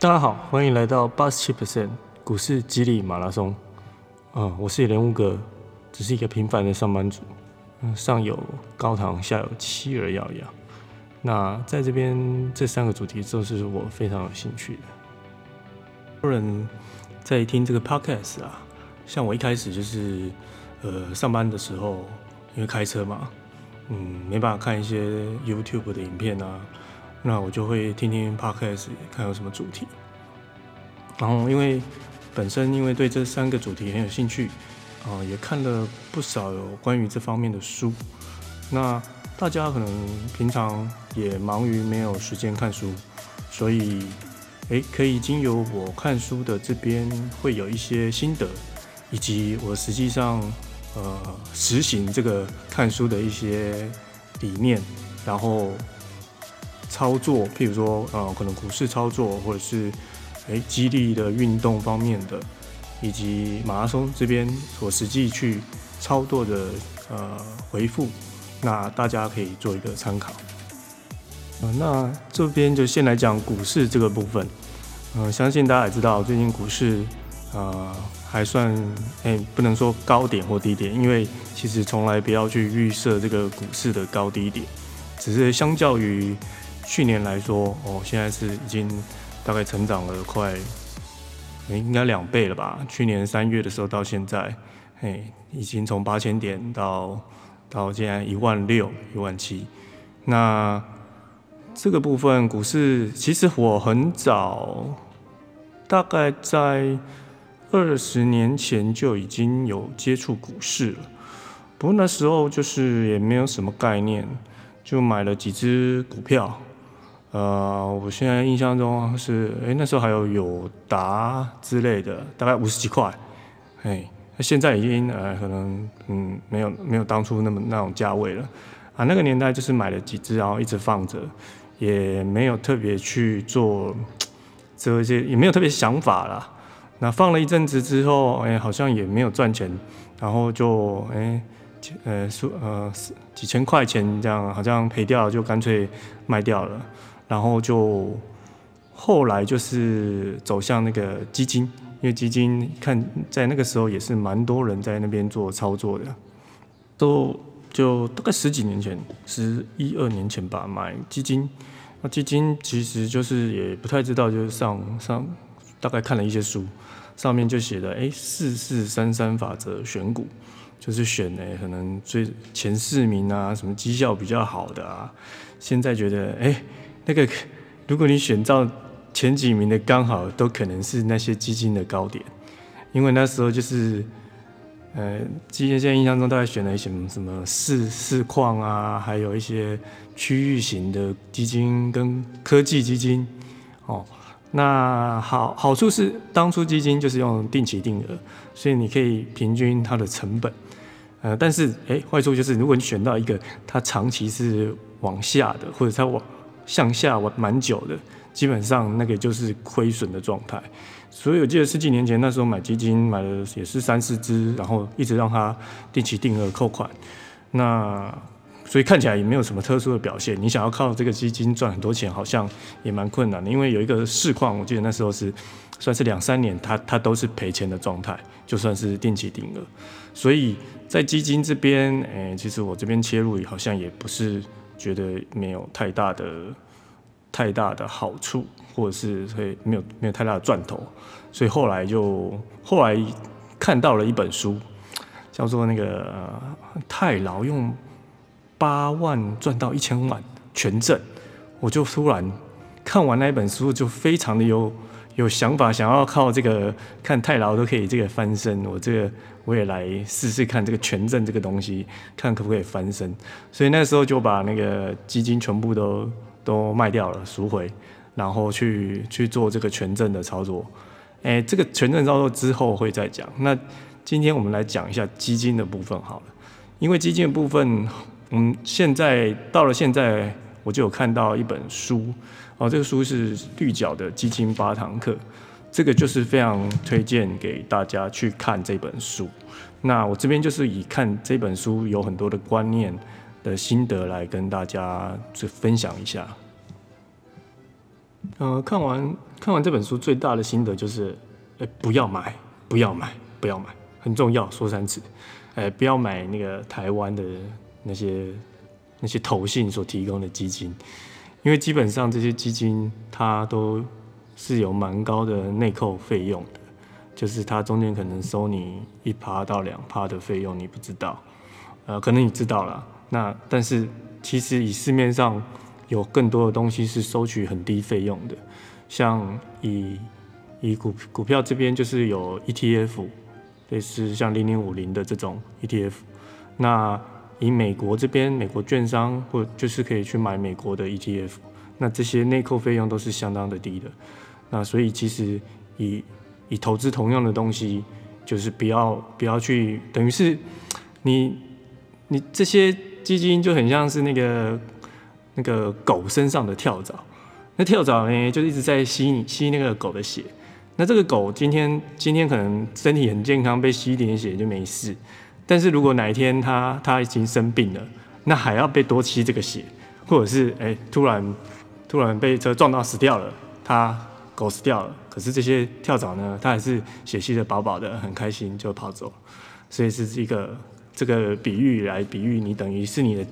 大家好，欢迎来到八十七 percent 股市激励马拉松。啊，我是莲雾哥，只是一个平凡的上班族。嗯，上有高堂，下有妻儿要养。那在这边这三个主题都是我非常有兴趣的。多人在听这个 podcast 啊，像我一开始就是呃上班的时候，因为开车嘛，嗯，没办法看一些 YouTube 的影片啊。那我就会听听 podcast，看有什么主题。然后因为本身因为对这三个主题很有兴趣，啊，也看了不少有关于这方面的书。那大家可能平常也忙于没有时间看书，所以诶，可以经由我看书的这边会有一些心得，以及我实际上呃实行这个看书的一些理念，然后。操作，譬如说，呃，可能股市操作，或者是，诶，激励的运动方面的，以及马拉松这边所实际去操作的，呃，回复，那大家可以做一个参考。呃，那这边就先来讲股市这个部分。呃，相信大家也知道，最近股市，呃，还算，诶，不能说高点或低点，因为其实从来不要去预设这个股市的高低点，只是相较于。去年来说，哦，现在是已经大概成长了快，应该两倍了吧？去年三月的时候到现在，嘿，已经从八千点到到现在一万六、一万七。那这个部分股市，其实我很早，大概在二十年前就已经有接触股市了，不过那时候就是也没有什么概念，就买了几只股票。呃，我现在印象中是，哎，那时候还有友达之类的，大概五十几块，哎，那现在已经呃，可能嗯，没有没有当初那么那种价位了，啊，那个年代就是买了几只，然后一直放着，也没有特别去做这些，也没有特别想法啦。那放了一阵子之后，哎，好像也没有赚钱，然后就哎，呃，数呃几千块钱这样，好像赔掉，就干脆卖掉了。然后就后来就是走向那个基金，因为基金看在那个时候也是蛮多人在那边做操作的，都就大概十几年前，十一二年前吧，买基金。那基金其实就是也不太知道，就是上上大概看了一些书，上面就写的哎四四三三法则选股，就是选哎可能最前四名啊，什么绩效比较好的啊。现在觉得哎。那个，如果你选到前几名的，刚好都可能是那些基金的高点，因为那时候就是，呃，基金现在印象中大概选了一些什么市市矿啊，还有一些区域型的基金跟科技基金，哦，那好好处是当初基金就是用定期定额，所以你可以平均它的成本，呃，但是哎，坏处就是如果你选到一个它长期是往下的，或者它往向下玩蛮久的，基本上那个就是亏损的状态。所以我记得十几年前那时候买基金买了也是三四只，然后一直让它定期定额扣款。那所以看起来也没有什么特殊的表现。你想要靠这个基金赚很多钱，好像也蛮困难的。因为有一个市况，我记得那时候是算是两三年，它它都是赔钱的状态，就算是定期定额。所以在基金这边，诶，其实我这边切入好像也不是。觉得没有太大的太大的好处，或者是会没有没有太大的赚头，所以后来就后来看到了一本书，叫做那个太牢用八万赚到一千万全证，我就突然看完那本书，就非常的有有想法，想要靠这个看太牢都可以这个翻身，我这个。我也来试试看这个权证这个东西，看可不可以翻身。所以那时候就把那个基金全部都都卖掉了赎回，然后去去做这个权证的操作。哎，这个权证操作之后会再讲。那今天我们来讲一下基金的部分好了，因为基金的部分，嗯，现在到了现在，我就有看到一本书哦，这个书是绿角的基金八堂课。这个就是非常推荐给大家去看这本书。那我这边就是以看这本书有很多的观念的心得来跟大家去分享一下。呃，看完看完这本书最大的心得就是，哎，不要买，不要买，不要买，很重要，说三次，哎，不要买那个台湾的那些那些投信所提供的基金，因为基本上这些基金它都是有蛮高的内扣费用的，就是它中间可能收你一趴到两趴的费用，你不知道，呃，可能你知道了，那但是其实以市面上有更多的东西是收取很低费用的。像以以股股票这边就是有 ETF，类似像零零五零的这种 ETF。那以美国这边，美国券商或就是可以去买美国的 ETF。那这些内扣费用都是相当的低的。那所以其实以以投资同样的东西，就是不要不要去，等于是你你这些基金就很像是那个那个狗身上的跳蚤。那跳蚤呢，就一直在吸你吸那个狗的血。那这个狗今天今天可能身体很健康，被吸一点血就没事。但是如果哪一天它它已经生病了，那还要被多吸这个血，或者是哎突然突然被车撞到死掉了，它狗死掉了，可是这些跳蚤呢，它还是血吸的饱饱的，很开心就跑走。所以是一个这个比喻来比喻你，等于是你的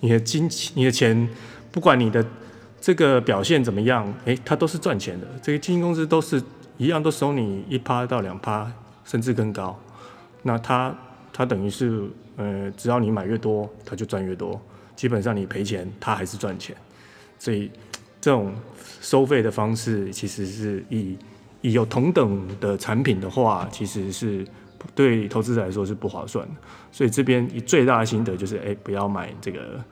你的金钱你的钱，不管你的。这个表现怎么样？诶，它都是赚钱的。这个基金公司都是一样，都收你一趴到两趴，甚至更高。那它它等于是，呃，只要你买越多，它就赚越多。基本上你赔钱，它还是赚钱。所以这种收费的方式，其实是以以有同等的产品的话，其实是对投资者来说是不划算的。所以这边以最大的心得就是，诶，不要买这个。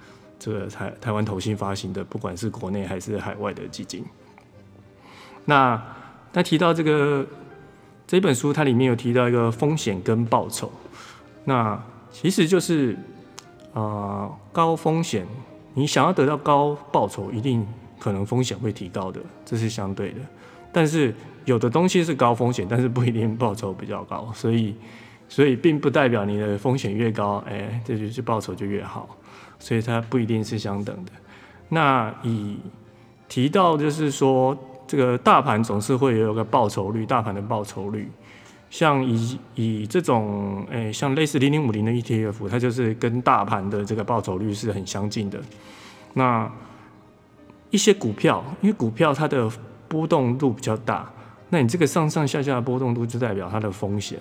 这个台台湾投信发行的，不管是国内还是海外的基金。那那提到这个这本书，它里面有提到一个风险跟报酬。那其实就是啊，高风险，你想要得到高报酬，一定可能风险会提高的，这是相对的。但是有的东西是高风险，但是不一定报酬比较高，所以所以并不代表你的风险越高，哎，这就是报酬就越好。所以它不一定是相等的。那以提到就是说，这个大盘总是会有个报酬率，大盘的报酬率，像以以这种诶，像类似零零五零的 ETF，它就是跟大盘的这个报酬率是很相近的。那一些股票，因为股票它的波动度比较大，那你这个上上下下的波动度就代表它的风险。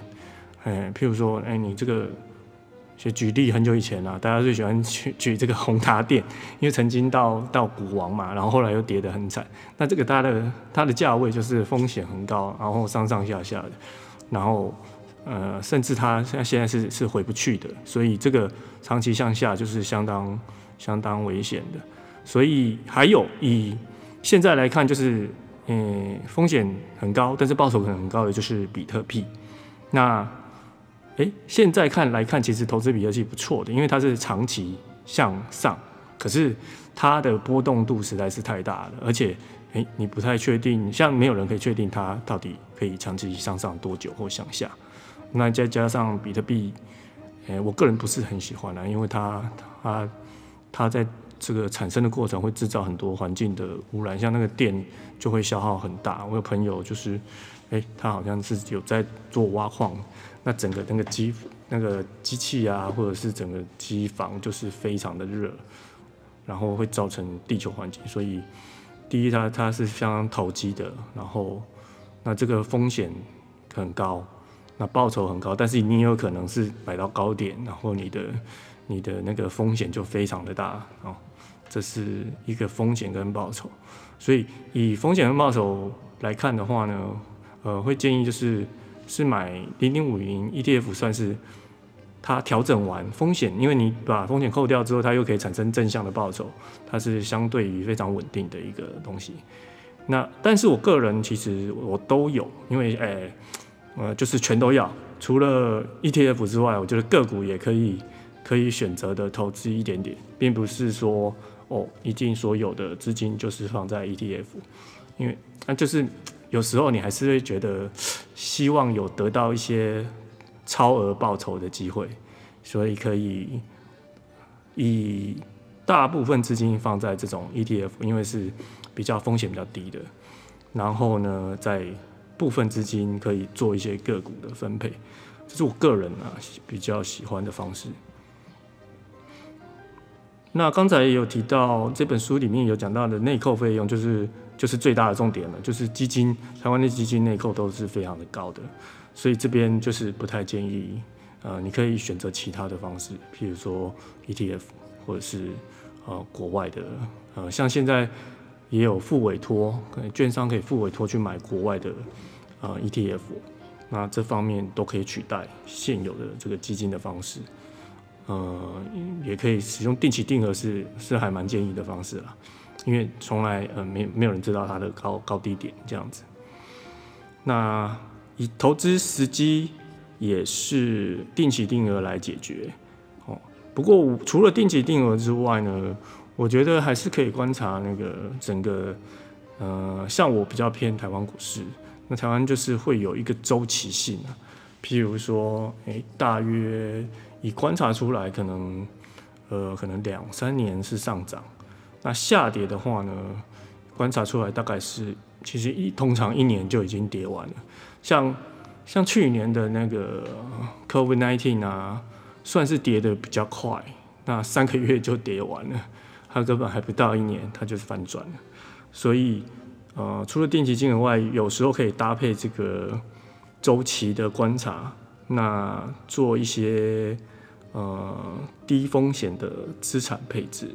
诶，譬如说，诶，你这个。就举例很久以前啊，大家最喜欢举 举这个宏达电，因为曾经到到股王嘛，然后后来又跌得很惨。那这个它的它的价位就是风险很高，然后上上下下的，然后呃，甚至它现现在是是回不去的，所以这个长期向下就是相当相当危险的。所以还有以现在来看，就是嗯风险很高，但是报酬可能很高的就是比特币。那哎，现在看来看，其实投资比特币不错的，因为它是长期向上，可是它的波动度实在是太大了，而且哎，你不太确定，像没有人可以确定它到底可以长期向上多久或向下。那再加上比特币，哎，我个人不是很喜欢啊，因为它它它在这个产生的过程会制造很多环境的污染，像那个电就会消耗很大。我有朋友就是，哎，他好像是有在做挖矿。那整个那个机那个机器啊，或者是整个机房就是非常的热，然后会造成地球环境。所以第一，它它是相当投机的，然后那这个风险很高，那报酬很高，但是你也有可能是买到高点，然后你的你的那个风险就非常的大哦。这是一个风险跟报酬，所以以风险跟报酬来看的话呢，呃，会建议就是。是买零零五零 ETF，算是它调整完风险，因为你把风险扣掉之后，它又可以产生正向的报酬，它是相对于非常稳定的一个东西。那但是我个人其实我都有，因为诶，呃，就是全都要，除了 ETF 之外，我觉得个股也可以可以选择的投资一点点，并不是说哦，一定所有的资金就是放在 ETF，因为那就是。有时候你还是会觉得希望有得到一些超额报酬的机会，所以可以以大部分资金放在这种 ETF，因为是比较风险比较低的。然后呢，在部分资金可以做一些个股的分配，这是我个人啊比较喜欢的方式。那刚才也有提到，这本书里面有讲到的内扣费用，就是就是最大的重点了，就是基金台湾的基金内扣都是非常的高的，所以这边就是不太建议，呃，你可以选择其他的方式，譬如说 ETF 或者是呃国外的，呃，像现在也有付委托，可能券商可以付委托去买国外的呃 ETF，那这方面都可以取代现有的这个基金的方式。呃，也可以使用定期定额是是还蛮建议的方式啦，因为从来呃没没有人知道它的高高低点这样子。那以投资时机也是定期定额来解决哦。不过除了定期定额之外呢，我觉得还是可以观察那个整个呃，像我比较偏台湾股市，那台湾就是会有一个周期性啊，譬如说，诶，大约。以观察出来，可能，呃，可能两三年是上涨，那下跌的话呢，观察出来大概是，其实一通常一年就已经跌完了。像像去年的那个 COVID-19 啊，算是跌的比较快，那三个月就跌完了，它根本还不到一年，它就是反转了。所以，呃，除了定期金额外，有时候可以搭配这个周期的观察。那做一些呃低风险的资产配置，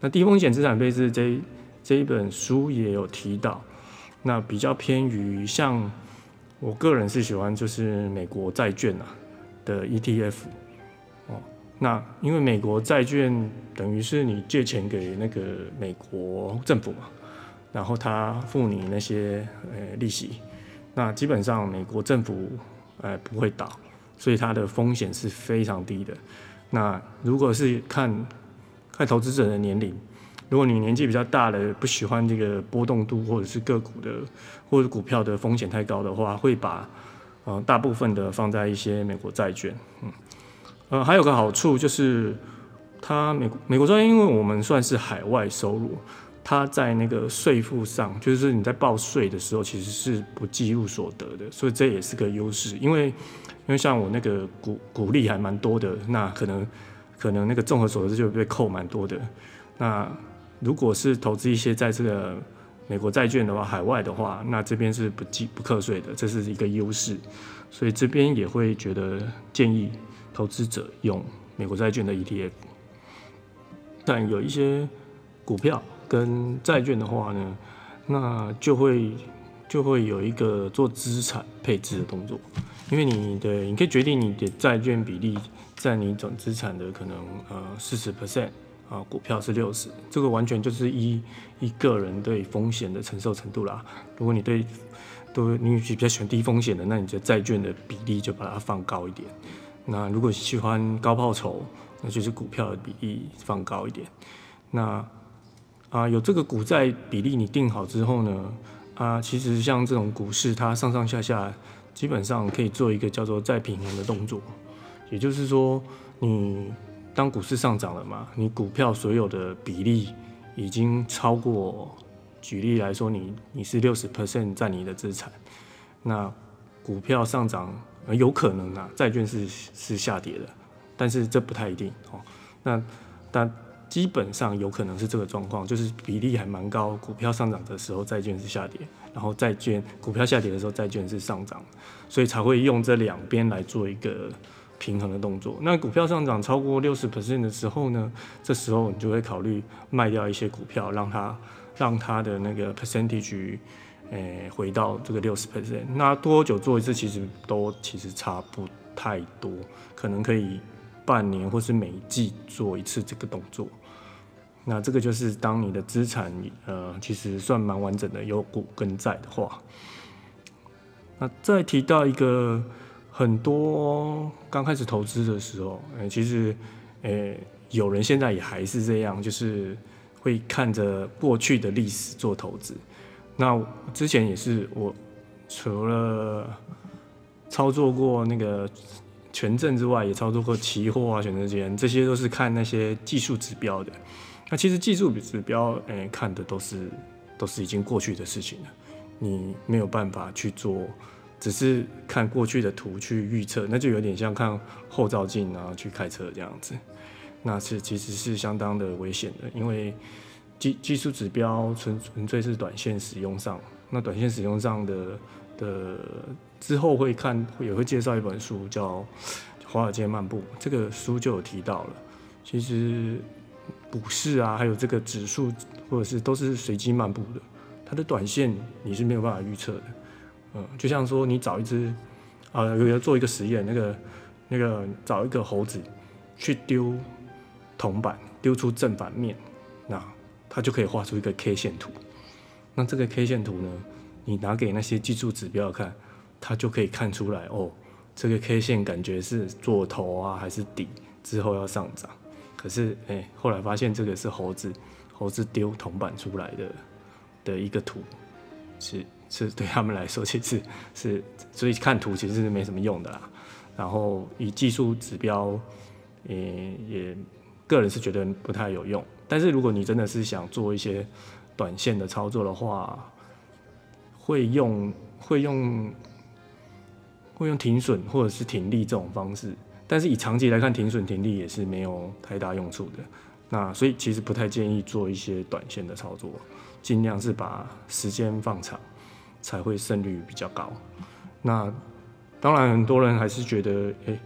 那低风险资产配置这这一本书也有提到，那比较偏于像我个人是喜欢就是美国债券啊的 ETF 哦，那因为美国债券等于是你借钱给那个美国政府嘛，然后他付你那些呃利息，那基本上美国政府呃不会倒。所以它的风险是非常低的。那如果是看看投资者的年龄，如果你年纪比较大的，不喜欢这个波动度或者是个股的或者股票的风险太高的话，会把呃大部分的放在一些美国债券。嗯，呃，还有个好处就是，它美美国债券，因为我们算是海外收入。它在那个税负上，就是你在报税的时候，其实是不计入所得的，所以这也是个优势。因为，因为像我那个股股利还蛮多的，那可能可能那个综合所得就被扣蛮多的。那如果是投资一些在这个美国债券的话，海外的话，那这边是不计不课税的，这是一个优势。所以这边也会觉得建议投资者用美国债券的 ETF，但有一些股票。跟债券的话呢，那就会就会有一个做资产配置的动作，因为你的你可以决定你的债券比例占你总资产的可能呃四十 percent 啊，股票是六十，这个完全就是依一个人对风险的承受程度啦。如果你对都你比较喜欢低风险的，那你的债券的比例就把它放高一点。那如果喜欢高报酬，那就是股票的比例放高一点。那啊，有这个股债比例你定好之后呢，啊，其实像这种股市，它上上下下基本上可以做一个叫做再平衡的动作，也就是说，你当股市上涨了嘛，你股票所有的比例已经超过，举例来说，你你是六十 percent 占你的资产，那股票上涨有可能啊，债券是是下跌的，但是这不太一定哦，那但。基本上有可能是这个状况，就是比例还蛮高。股票上涨的时候，债券是下跌；然后债券股票下跌的时候，债券是上涨，所以才会用这两边来做一个平衡的动作。那股票上涨超过六十 percent 的时候呢，这时候你就会考虑卖掉一些股票，让它让它的那个 percentage 诶回到这个六十 percent。那多久做一次，其实都其实差不太多，可能可以。半年或是每季做一次这个动作，那这个就是当你的资产呃其实算蛮完整的，有股跟债的话，那再提到一个很多刚开始投资的时候，嗯其实呃有人现在也还是这样，就是会看着过去的历史做投资。那之前也是我除了操作过那个。权证之外，也操作过期货啊、选择权，这些都是看那些技术指标的。那其实技术指标，诶，看的都是都是已经过去的事情了。你没有办法去做，只是看过去的图去预测，那就有点像看后照镜然后去开车这样子，那是其实是相当的危险的，因为技技术指标纯纯粹是短线使用上，那短线使用上的的之后会看也会介绍一本书叫《华尔街漫步》，这个书就有提到了，其实。股市啊，还有这个指数，或者是都是随机漫步的，它的短线你是没有办法预测的。就像说你找一只，啊，有人做一个实验，那个那个找一个猴子去丢铜板，丢出正反面，那它就可以画出一个 K 线图。那这个 K 线图呢，你拿给那些技术指标看，它就可以看出来哦，这个 K 线感觉是做头啊，还是底，之后要上涨。可是，哎，后来发现这个是猴子，猴子丢铜板出来的的一个图，是是 对他们来说其实是，所以看图其实是没什么用的啦。然后以技术指标，也也个人是觉得不太有用。但是如果你真的是想做一些短线的操作的话，会用会用会用停损或者是停利这种方式。但是以长期来看，停损停利也是没有太大用处的。那所以其实不太建议做一些短线的操作，尽量是把时间放长，才会胜率比较高。那当然很多人还是觉得，诶，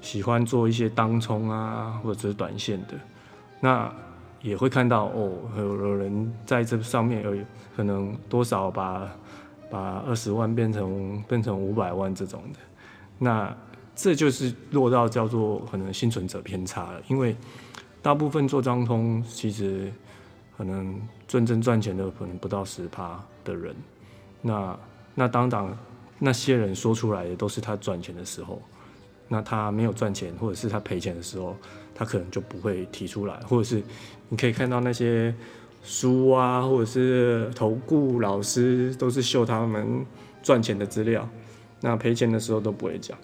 喜欢做一些当冲啊，或者是短线的。那也会看到哦，有人在这上面有可能多少把把二十万变成变成五百万这种的。那这就是落到叫做可能幸存者偏差了，因为大部分做张通其实可能真正赚钱的可能不到十趴的人，那那当当那些人说出来的都是他赚钱的时候，那他没有赚钱或者是他赔钱的时候，他可能就不会提出来，或者是你可以看到那些书啊，或者是投顾老师都是秀他们赚钱的资料，那赔钱的时候都不会讲。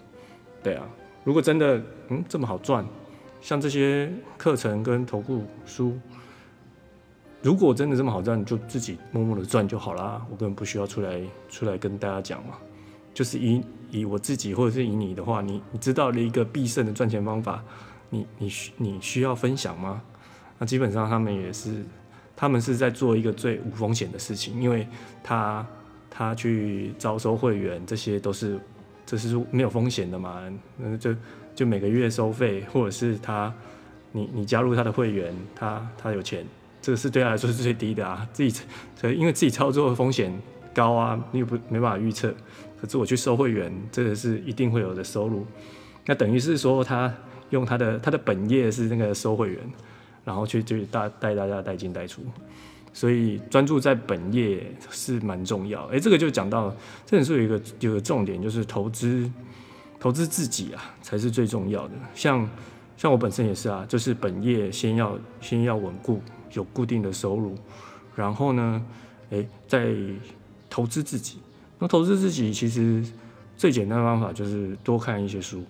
对啊，如果真的嗯这么好赚，像这些课程跟投顾书，如果真的这么好赚，就自己默默的赚就好啦。我根本不需要出来出来跟大家讲嘛。就是以以我自己或者是以你的话，你你知道了一个必胜的赚钱方法，你你需你需要分享吗？那基本上他们也是，他们是在做一个最无风险的事情，因为他他去招收会员，这些都是。这是没有风险的嘛？那就就每个月收费，或者是他，你你加入他的会员，他他有钱，这个是对他来说是最低的啊。自己所以因为自己操作风险高啊，你又不没办法预测。可是我去收会员，这个是一定会有的收入。那等于是说他用他的他的本业是那个收会员，然后去去带带大家带进带出。所以专注在本业是蛮重要。诶，这个就讲到这本书有一个有个重点，就是投资投资自己啊，才是最重要的。像像我本身也是啊，就是本业先要先要稳固，有固定的收入，然后呢，诶，再投资自己。那投资自己其实最简单的方法就是多看一些书，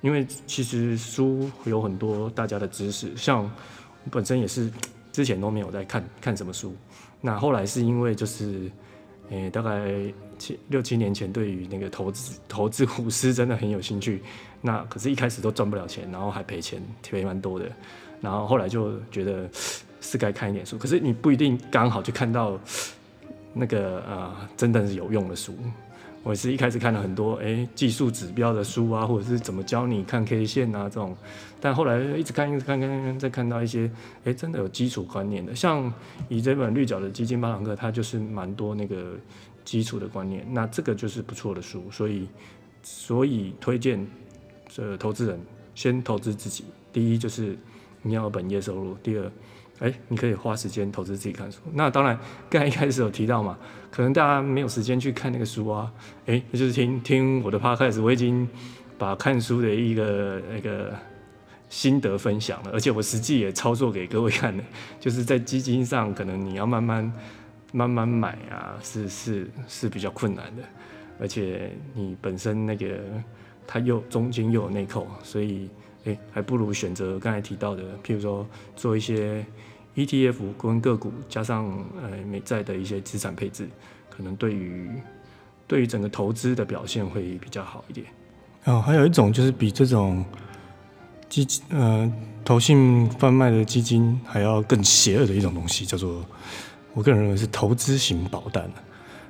因为其实书有很多大家的知识，像我本身也是。之前都没有在看看什么书，那后来是因为就是，诶，大概七六七年前对于那个投资投资股市真的很有兴趣，那可是一开始都赚不了钱，然后还赔钱，赔蛮多的，然后后来就觉得是该看一点书，可是你不一定刚好就看到 那个呃真的是有用的书。我是一开始看了很多诶技术指标的书啊，或者是怎么教你看 K 线啊这种，但后来一直看一直看看看，再看到一些诶真的有基础观念的，像以这本绿角的基金巴朗克，它就是蛮多那个基础的观念，那这个就是不错的书，所以所以推荐这投资人先投资自己，第一就是你要有本业收入，第二。哎，你可以花时间投资自己看书。那当然，刚才一开始有提到嘛，可能大家没有时间去看那个书啊。哎，那就是听听我的 podcast，我已经把看书的一个那个心得分享了，而且我实际也操作给各位看了。就是在基金上，可能你要慢慢慢慢买啊，是是是比较困难的，而且你本身那个它又中间又有内扣，所以哎，还不如选择刚才提到的，譬如说做一些。ETF 跟个股加上呃美债的一些资产配置，可能对于对于整个投资的表现会比较好一点。哦，还有一种就是比这种基金呃投信贩卖的基金还要更邪恶的一种东西，叫做我个人认为是投资型保单。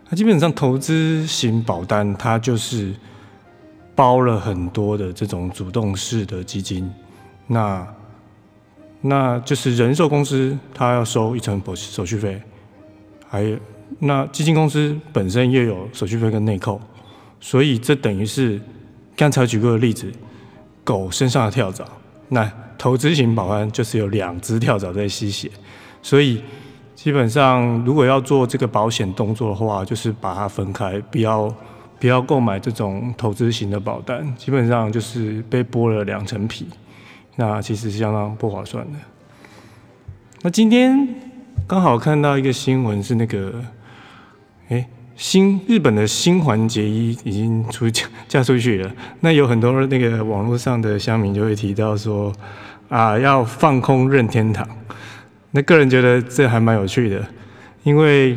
那基本上投资型保单它就是包了很多的这种主动式的基金，那那就是人寿公司它要收一层手手续费，还有那基金公司本身又有手续费跟内扣，所以这等于是刚才举过的例子，狗身上的跳蚤，那投资型保单就是有两只跳蚤在吸血，所以基本上如果要做这个保险动作的话，就是把它分开，不要。不要购买这种投资型的保单，基本上就是被剥了两层皮，那其实是相当不划算的。那今天刚好看到一个新闻，是那个，哎，新日本的新环节一已经出嫁嫁出去了。那有很多那个网络上的乡民就会提到说，啊，要放空任天堂。那个人觉得这还蛮有趣的，因为。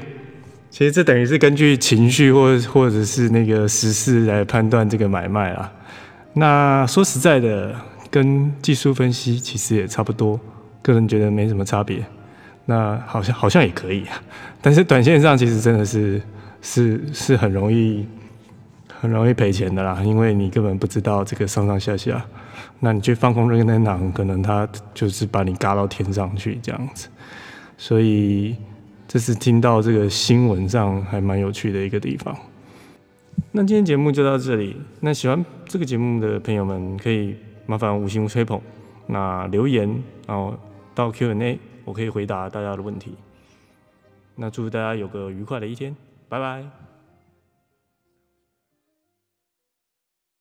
其实这等于是根据情绪或或者是那个时事来判断这个买卖啊。那说实在的，跟技术分析其实也差不多，个人觉得没什么差别。那好像好像也可以，啊 但是短线上其实真的是是是很容易很容易赔钱的啦，因为你根本不知道这个上上下下。那你去放空那个那囊，可能它就是把你嘎到天上去这样子，所以。这是听到这个新闻上还蛮有趣的一个地方。那今天节目就到这里。那喜欢这个节目的朋友们，可以麻烦五星吹捧，那留言，然后到 Q&A，我可以回答大家的问题。那祝大家有个愉快的一天，拜拜。